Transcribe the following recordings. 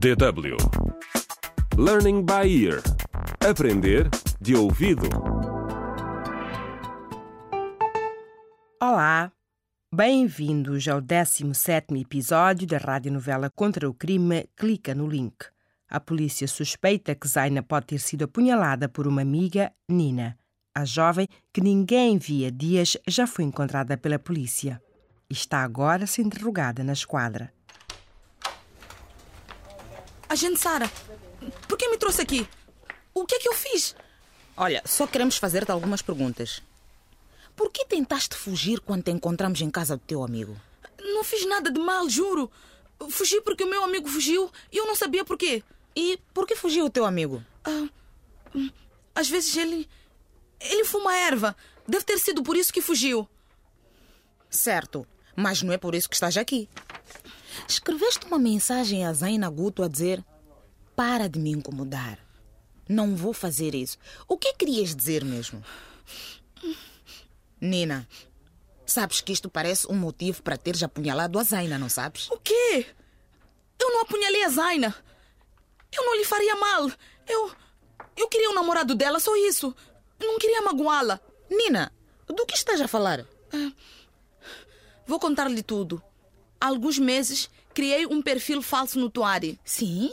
DW Learning by Ear Aprender de ouvido. Olá, bem-vindos ao 17 episódio da radionovela Contra o Crime Clica no Link. A polícia suspeita que Zaina pode ter sido apunhalada por uma amiga, Nina. A jovem, que ninguém via dias, já foi encontrada pela polícia. Está agora ser interrogada na esquadra. Agente Sara, por que me trouxe aqui? O que é que eu fiz? Olha, só queremos fazer-te algumas perguntas. Por que tentaste fugir quando te encontramos em casa do teu amigo? Não fiz nada de mal, juro. Fugi porque o meu amigo fugiu e eu não sabia porquê. E por que fugiu o teu amigo? Ah, hum, às vezes ele. Ele fuma erva. Deve ter sido por isso que fugiu. Certo, mas não é por isso que estás aqui. Escreveste uma mensagem a Zaina Guto a dizer: Para de me incomodar. Não vou fazer isso. O que querias dizer mesmo? Nina, sabes que isto parece um motivo para teres apunhalado a Zaina, não sabes? O quê? Eu não apunhalei a Zaina. Eu não lhe faria mal. Eu. Eu queria o namorado dela, só isso. Eu não queria magoá-la. Nina, do que estás a falar? Vou contar-lhe tudo. Há alguns meses criei um perfil falso no Tuari. Sim?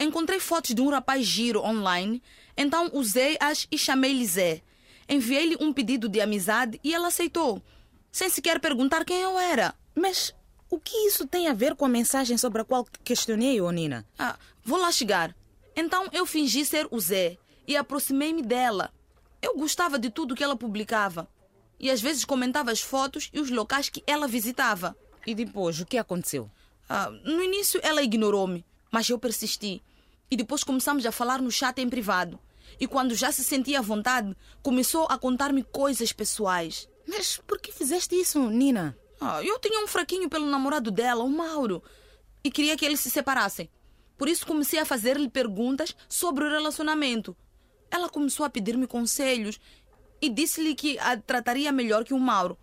Encontrei fotos de um rapaz giro online, então usei-as e chamei-lhe Zé. Enviei-lhe um pedido de amizade e ela aceitou, sem sequer perguntar quem eu era. Mas o que isso tem a ver com a mensagem sobre a qual questionei, ô Nina? Ah, vou lá chegar. Então eu fingi ser o Zé e aproximei-me dela. Eu gostava de tudo que ela publicava e às vezes comentava as fotos e os locais que ela visitava. E depois, o que aconteceu? Ah, no início ela ignorou-me, mas eu persisti. E depois começamos a falar no chat em privado. E quando já se sentia à vontade, começou a contar-me coisas pessoais. Mas por que fizeste isso, Nina? Ah, eu tinha um fraquinho pelo namorado dela, o Mauro, e queria que eles se separassem. Por isso comecei a fazer-lhe perguntas sobre o relacionamento. Ela começou a pedir-me conselhos e disse-lhe que a trataria melhor que o Mauro.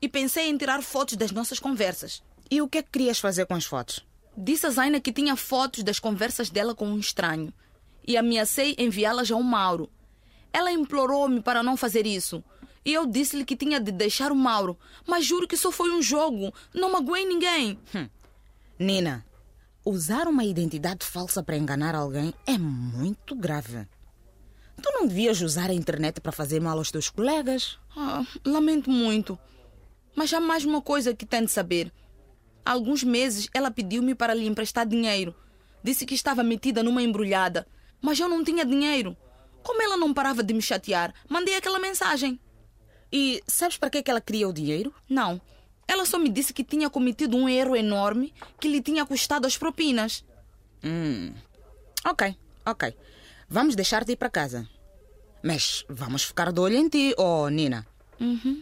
E pensei em tirar fotos das nossas conversas. E o que é que querias fazer com as fotos? Disse a Zaina que tinha fotos das conversas dela com um estranho e ameacei enviá-las ao Mauro. Ela implorou-me para não fazer isso. E eu disse-lhe que tinha de deixar o Mauro, mas juro que só foi um jogo. Não magoei ninguém. Hum. Nina, usar uma identidade falsa para enganar alguém é muito grave. Tu não devias usar a internet para fazer mal aos teus colegas. Ah, lamento muito. Mas há mais uma coisa que tem de saber. Há alguns meses ela pediu-me para lhe emprestar dinheiro. Disse que estava metida numa embrulhada, mas eu não tinha dinheiro. Como ela não parava de me chatear, mandei aquela mensagem. E sabes para que, é que ela queria o dinheiro? Não. Ela só me disse que tinha cometido um erro enorme que lhe tinha custado as propinas. Hum. Ok, ok. Vamos deixar-te ir para casa. Mas vamos ficar de olho em ti, oh Nina. Uhum.